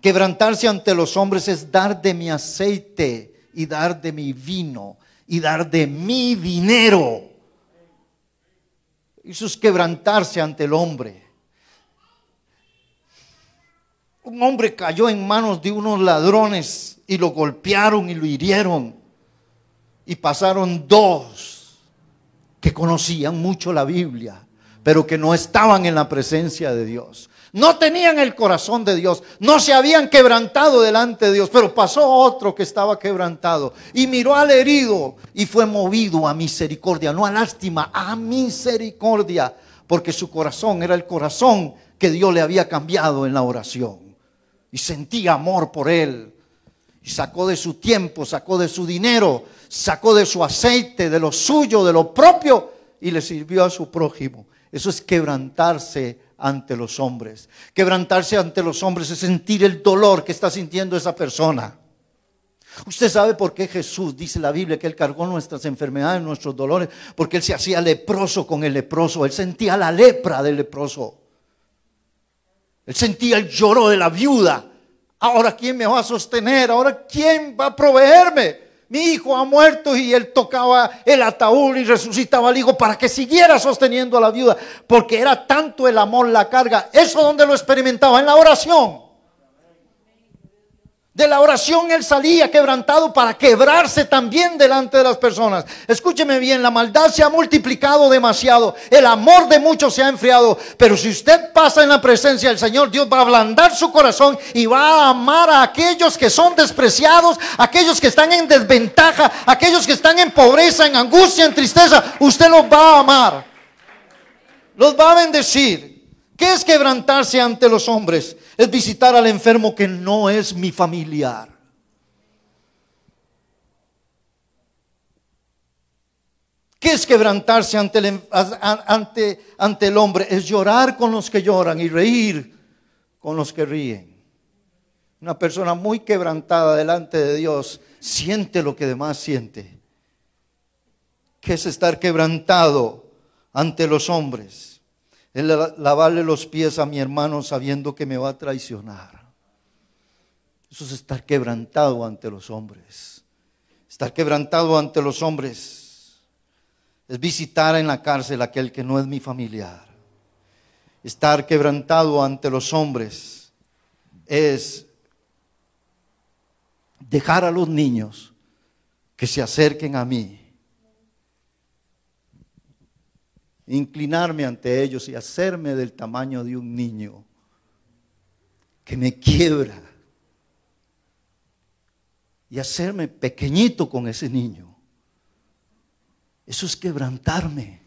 Quebrantarse ante los hombres es dar de mi aceite y dar de mi vino y dar de mi dinero. Eso es quebrantarse ante el hombre. Un hombre cayó en manos de unos ladrones y lo golpearon y lo hirieron. Y pasaron dos que conocían mucho la Biblia pero que no estaban en la presencia de Dios. No tenían el corazón de Dios, no se habían quebrantado delante de Dios, pero pasó otro que estaba quebrantado y miró al herido y fue movido a misericordia, no a lástima, a misericordia, porque su corazón era el corazón que Dios le había cambiado en la oración. Y sentía amor por él. Y sacó de su tiempo, sacó de su dinero, sacó de su aceite, de lo suyo, de lo propio, y le sirvió a su prójimo. Eso es quebrantarse ante los hombres. Quebrantarse ante los hombres es sentir el dolor que está sintiendo esa persona. Usted sabe por qué Jesús, dice la Biblia, que Él cargó nuestras enfermedades, nuestros dolores, porque Él se hacía leproso con el leproso. Él sentía la lepra del leproso. Él sentía el lloro de la viuda. Ahora, ¿quién me va a sostener? Ahora, ¿quién va a proveerme? mi hijo ha muerto y él tocaba el ataúd y resucitaba al hijo para que siguiera sosteniendo a la viuda, porque era tanto el amor, la carga. Eso donde lo experimentaba, en la oración. De la oración él salía quebrantado para quebrarse también delante de las personas. Escúcheme bien, la maldad se ha multiplicado demasiado, el amor de muchos se ha enfriado, pero si usted pasa en la presencia del Señor, Dios va a ablandar su corazón y va a amar a aquellos que son despreciados, aquellos que están en desventaja, aquellos que están en pobreza, en angustia, en tristeza. Usted los va a amar, los va a bendecir. ¿Qué es quebrantarse ante los hombres? Es visitar al enfermo que no es mi familiar. ¿Qué es quebrantarse ante el, ante, ante el hombre? Es llorar con los que lloran y reír con los que ríen. Una persona muy quebrantada delante de Dios siente lo que demás siente. ¿Qué es estar quebrantado ante los hombres? El lavarle los pies a mi hermano sabiendo que me va a traicionar. Eso es estar quebrantado ante los hombres. Estar quebrantado ante los hombres es visitar en la cárcel a aquel que no es mi familiar. Estar quebrantado ante los hombres es dejar a los niños que se acerquen a mí inclinarme ante ellos y hacerme del tamaño de un niño que me quiebra y hacerme pequeñito con ese niño. Eso es quebrantarme.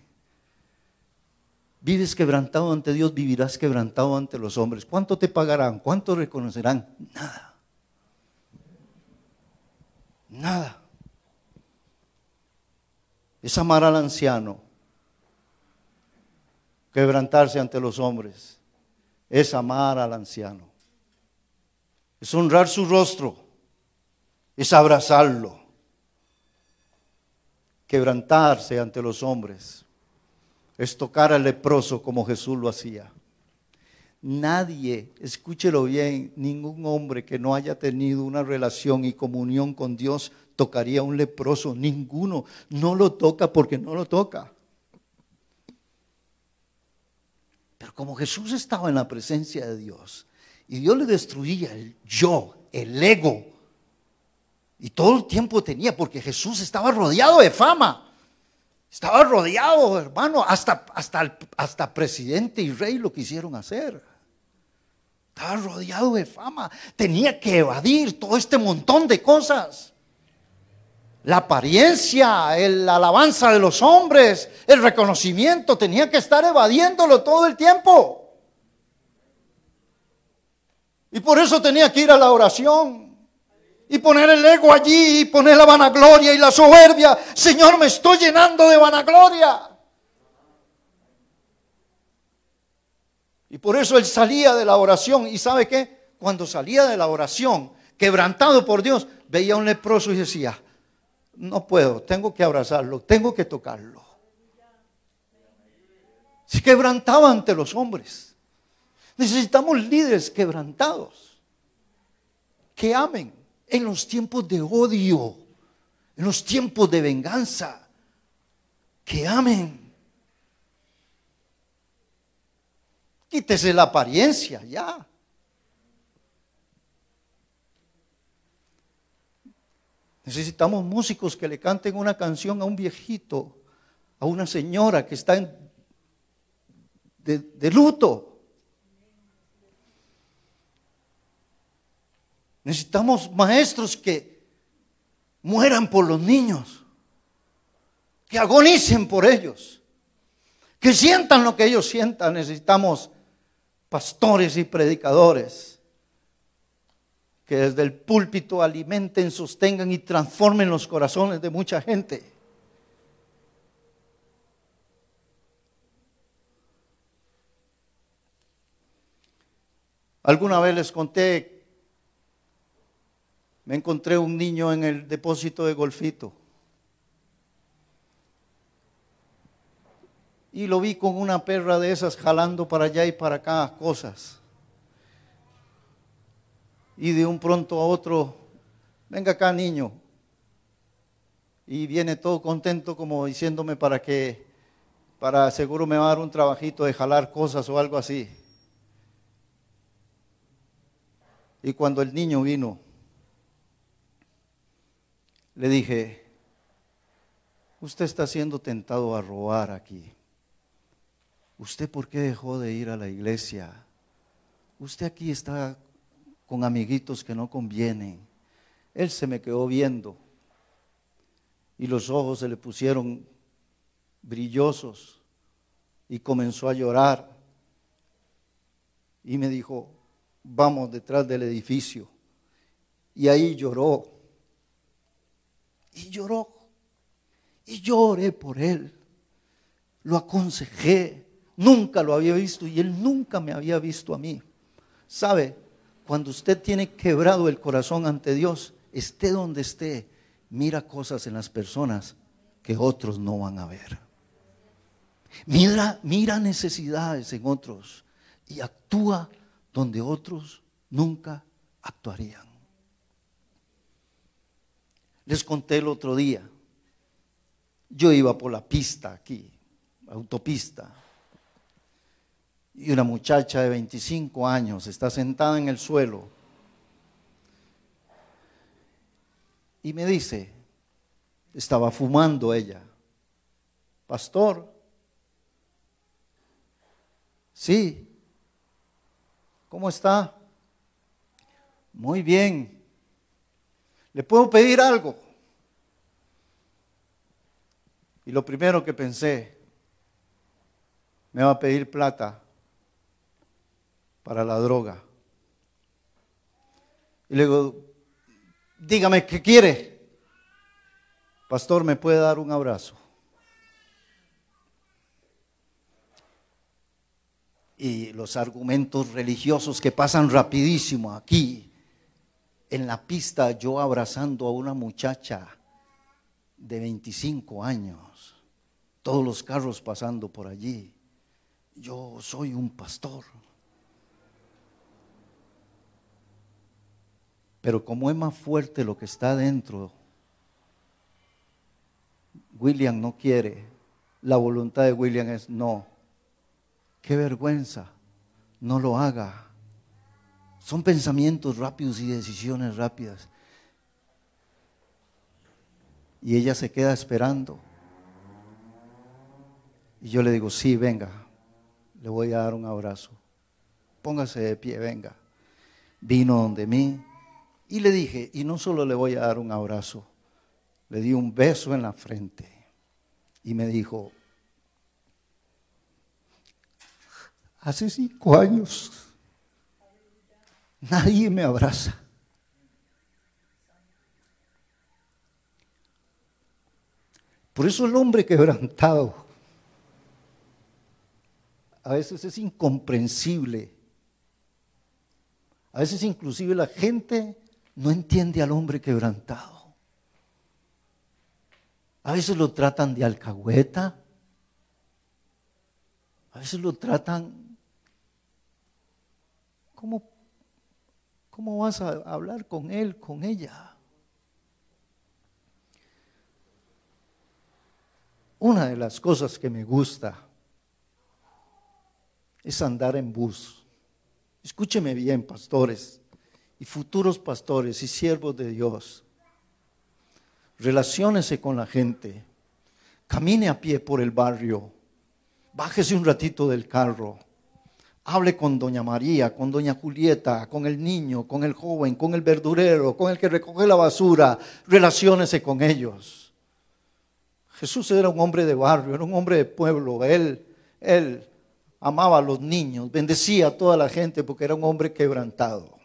Vives quebrantado ante Dios, vivirás quebrantado ante los hombres. ¿Cuánto te pagarán? ¿Cuánto reconocerán? Nada. Nada. Es amar al anciano Quebrantarse ante los hombres es amar al anciano. Es honrar su rostro. Es abrazarlo. Quebrantarse ante los hombres es tocar al leproso como Jesús lo hacía. Nadie, escúchelo bien, ningún hombre que no haya tenido una relación y comunión con Dios tocaría a un leproso. Ninguno. No lo toca porque no lo toca. Pero como Jesús estaba en la presencia de Dios y Dios le destruía el yo, el ego, y todo el tiempo tenía, porque Jesús estaba rodeado de fama. Estaba rodeado, hermano, hasta, hasta, hasta presidente y rey lo quisieron hacer. Estaba rodeado de fama. Tenía que evadir todo este montón de cosas la apariencia, la alabanza de los hombres, el reconocimiento, tenía que estar evadiéndolo todo el tiempo. Y por eso tenía que ir a la oración y poner el ego allí y poner la vanagloria y la soberbia. Señor, me estoy llenando de vanagloria. Y por eso él salía de la oración. ¿Y sabe qué? Cuando salía de la oración, quebrantado por Dios, veía un leproso y decía, no puedo, tengo que abrazarlo, tengo que tocarlo. Se quebrantaba ante los hombres. Necesitamos líderes quebrantados, que amen en los tiempos de odio, en los tiempos de venganza, que amen. Quítese la apariencia ya. Necesitamos músicos que le canten una canción a un viejito, a una señora que está de, de luto. Necesitamos maestros que mueran por los niños, que agonicen por ellos, que sientan lo que ellos sientan. Necesitamos pastores y predicadores que desde el púlpito alimenten, sostengan y transformen los corazones de mucha gente. Alguna vez les conté, me encontré un niño en el depósito de Golfito. Y lo vi con una perra de esas jalando para allá y para acá cosas y de un pronto a otro, venga acá niño. Y viene todo contento como diciéndome para que, para seguro me va a dar un trabajito de jalar cosas o algo así. Y cuando el niño vino, le dije, usted está siendo tentado a robar aquí. ¿Usted por qué dejó de ir a la iglesia? Usted aquí está con amiguitos que no convienen. Él se me quedó viendo y los ojos se le pusieron brillosos y comenzó a llorar. Y me dijo, vamos detrás del edificio. Y ahí lloró. Y lloró. Y lloré por él. Lo aconsejé. Nunca lo había visto y él nunca me había visto a mí. ¿Sabe? Cuando usted tiene quebrado el corazón ante Dios, esté donde esté, mira cosas en las personas que otros no van a ver. Mira, mira necesidades en otros y actúa donde otros nunca actuarían. Les conté el otro día, yo iba por la pista aquí, autopista, y una muchacha de 25 años está sentada en el suelo y me dice, estaba fumando ella, pastor, sí, ¿cómo está? Muy bien, ¿le puedo pedir algo? Y lo primero que pensé, me va a pedir plata para la droga. Y le digo, dígame qué quiere. Pastor, ¿me puede dar un abrazo? Y los argumentos religiosos que pasan rapidísimo aquí, en la pista, yo abrazando a una muchacha de 25 años, todos los carros pasando por allí. Yo soy un pastor. Pero como es más fuerte lo que está dentro, William no quiere. La voluntad de William es no. Qué vergüenza. No lo haga. Son pensamientos rápidos y decisiones rápidas. Y ella se queda esperando. Y yo le digo, sí, venga, le voy a dar un abrazo. Póngase de pie, venga. Vino donde mí, y le dije, y no solo le voy a dar un abrazo, le di un beso en la frente. Y me dijo, hace cinco años nadie me abraza. Por eso el hombre quebrantado a veces es incomprensible. A veces inclusive la gente no entiende al hombre quebrantado. A veces lo tratan de alcahueta. A veces lo tratan ¿cómo vas a hablar con él, con ella? Una de las cosas que me gusta es andar en bus. Escúcheme bien, pastores y futuros pastores y siervos de Dios. Relaciónese con la gente. Camine a pie por el barrio. Bájese un ratito del carro. Hable con doña María, con doña Julieta, con el niño, con el joven, con el verdurero, con el que recoge la basura. Relaciónese con ellos. Jesús era un hombre de barrio, era un hombre de pueblo. Él, él amaba a los niños, bendecía a toda la gente porque era un hombre quebrantado.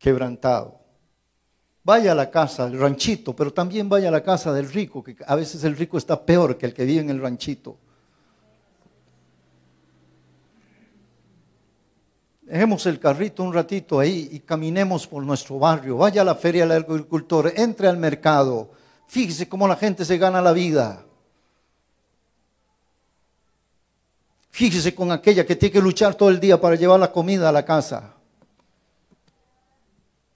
Quebrantado. Vaya a la casa del ranchito, pero también vaya a la casa del rico, que a veces el rico está peor que el que vive en el ranchito. Dejemos el carrito un ratito ahí y caminemos por nuestro barrio. Vaya a la feria del agricultor, entre al mercado. Fíjese cómo la gente se gana la vida. Fíjese con aquella que tiene que luchar todo el día para llevar la comida a la casa.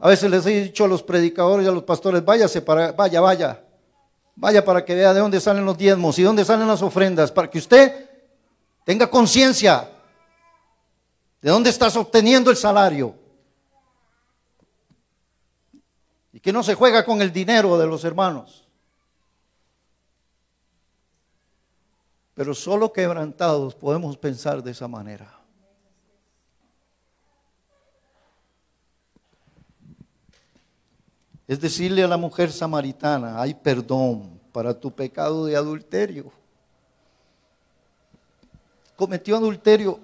A veces les he dicho a los predicadores y a los pastores, váyase para, vaya, vaya, vaya para que vea de dónde salen los diezmos y dónde salen las ofrendas, para que usted tenga conciencia de dónde estás obteniendo el salario. Y que no se juega con el dinero de los hermanos. Pero solo quebrantados podemos pensar de esa manera. Es decirle a la mujer samaritana, hay perdón para tu pecado de adulterio. Cometió adulterio.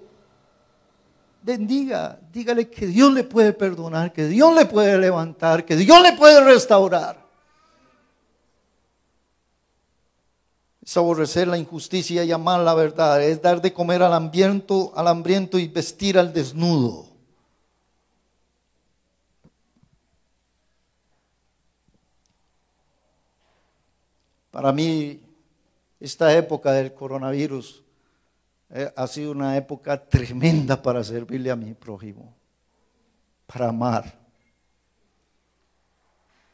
Bendiga, dígale que Dios le puede perdonar, que Dios le puede levantar, que Dios le puede restaurar. es aborrecer la injusticia y amar la verdad, es dar de comer al hambriento, al hambriento y vestir al desnudo. Para mí, esta época del coronavirus eh, ha sido una época tremenda para servirle a mi prójimo, para amar.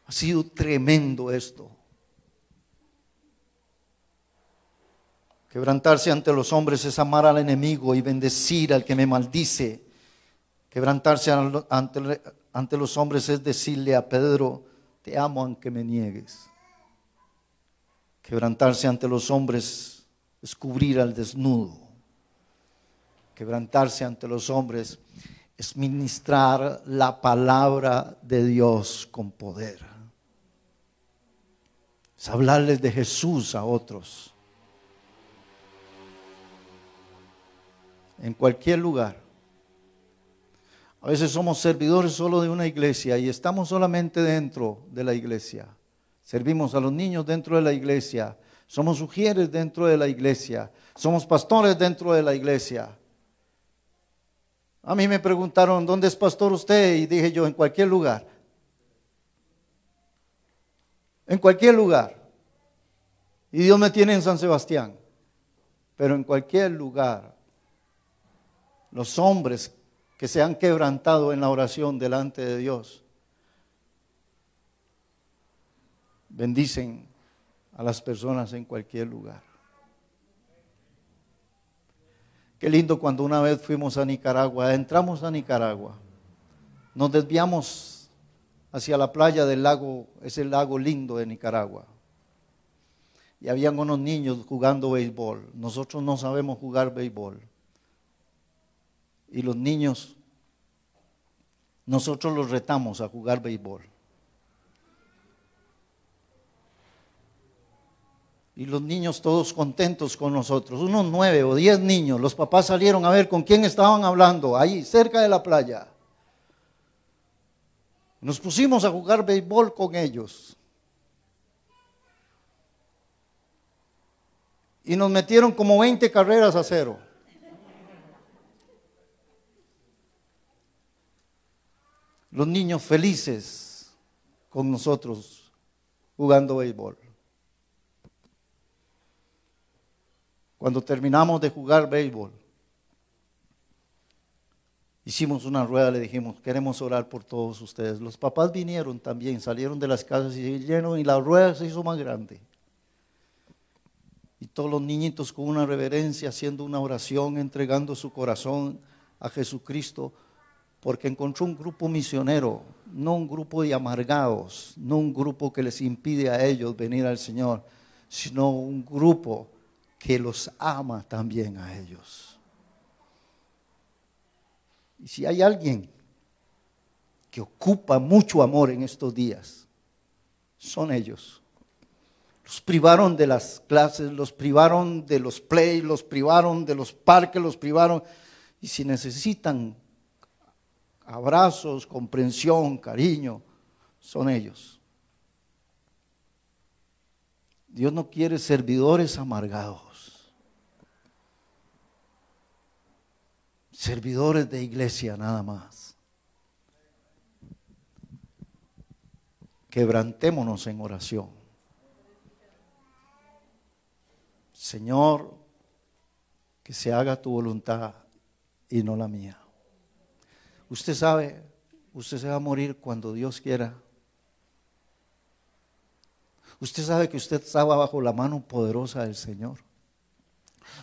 Ha sido tremendo esto. Quebrantarse ante los hombres es amar al enemigo y bendecir al que me maldice. Quebrantarse ante, ante los hombres es decirle a Pedro, te amo aunque me niegues. Quebrantarse ante los hombres es cubrir al desnudo. Quebrantarse ante los hombres es ministrar la palabra de Dios con poder. Es hablarles de Jesús a otros. en cualquier lugar. A veces somos servidores solo de una iglesia y estamos solamente dentro de la iglesia. Servimos a los niños dentro de la iglesia. Somos sugieres dentro de la iglesia. Somos pastores dentro de la iglesia. A mí me preguntaron, ¿dónde es pastor usted? Y dije yo, en cualquier lugar. En cualquier lugar. Y Dios me tiene en San Sebastián. Pero en cualquier lugar los hombres que se han quebrantado en la oración delante de Dios, bendicen a las personas en cualquier lugar. Qué lindo cuando una vez fuimos a Nicaragua, entramos a Nicaragua, nos desviamos hacia la playa del lago, es el lago lindo de Nicaragua. Y habían unos niños jugando béisbol. Nosotros no sabemos jugar béisbol y los niños, nosotros los retamos a jugar béisbol. Y los niños todos contentos con nosotros, unos nueve o diez niños, los papás salieron a ver con quién estaban hablando, ahí, cerca de la playa. Nos pusimos a jugar béisbol con ellos. Y nos metieron como 20 carreras a cero. los niños felices con nosotros jugando béisbol. Cuando terminamos de jugar béisbol, hicimos una rueda, le dijimos, queremos orar por todos ustedes. Los papás vinieron también, salieron de las casas y lleno y la rueda se hizo más grande. Y todos los niñitos con una reverencia, haciendo una oración, entregando su corazón a Jesucristo, porque encontró un grupo misionero, no un grupo de amargados, no un grupo que les impide a ellos venir al Señor, sino un grupo que los ama también a ellos. Y si hay alguien que ocupa mucho amor en estos días, son ellos. Los privaron de las clases, los privaron de los play, los privaron de los parques, los privaron. Y si necesitan abrazos, comprensión, cariño, son ellos. Dios no quiere servidores amargados, servidores de iglesia nada más. Quebrantémonos en oración. Señor, que se haga tu voluntad y no la mía. Usted sabe, usted se va a morir cuando Dios quiera. Usted sabe que usted estaba bajo la mano poderosa del Señor.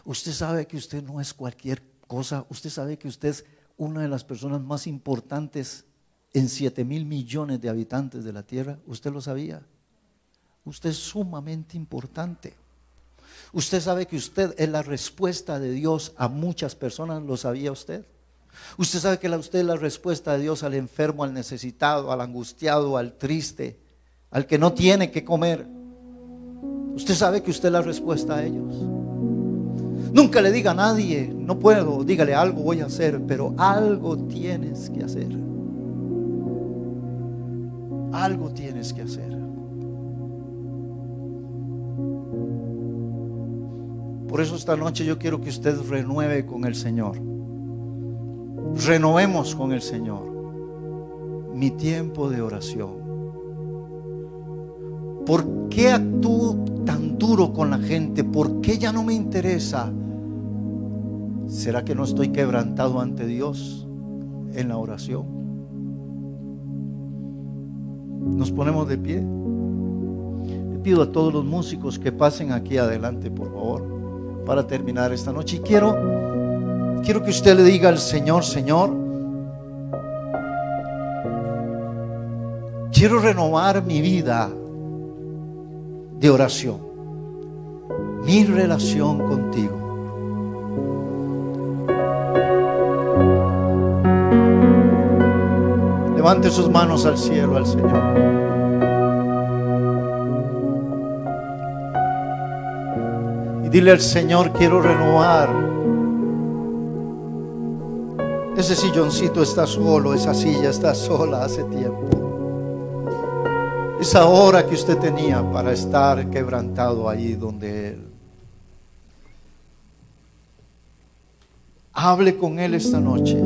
Usted sabe que usted no es cualquier cosa. Usted sabe que usted es una de las personas más importantes en 7 mil millones de habitantes de la tierra. ¿Usted lo sabía? Usted es sumamente importante. Usted sabe que usted es la respuesta de Dios a muchas personas, ¿lo sabía usted? Usted sabe que usted es la respuesta de Dios al enfermo, al necesitado, al angustiado, al triste, al que no tiene que comer. Usted sabe que usted es la respuesta a ellos. Nunca le diga a nadie, no puedo, dígale algo voy a hacer, pero algo tienes que hacer. Algo tienes que hacer. Por eso esta noche yo quiero que usted renueve con el Señor. Renovemos con el Señor mi tiempo de oración. ¿Por qué actúo tan duro con la gente? ¿Por qué ya no me interesa? ¿Será que no estoy quebrantado ante Dios en la oración? Nos ponemos de pie. Le pido a todos los músicos que pasen aquí adelante, por favor para terminar esta noche. Y quiero, quiero que usted le diga al Señor, Señor, quiero renovar mi vida de oración, mi relación contigo. Levante sus manos al cielo, al Señor. Dile al Señor, quiero renovar. Ese silloncito está solo, esa silla está sola hace tiempo. Esa hora que usted tenía para estar quebrantado ahí donde Él. Hable con Él esta noche.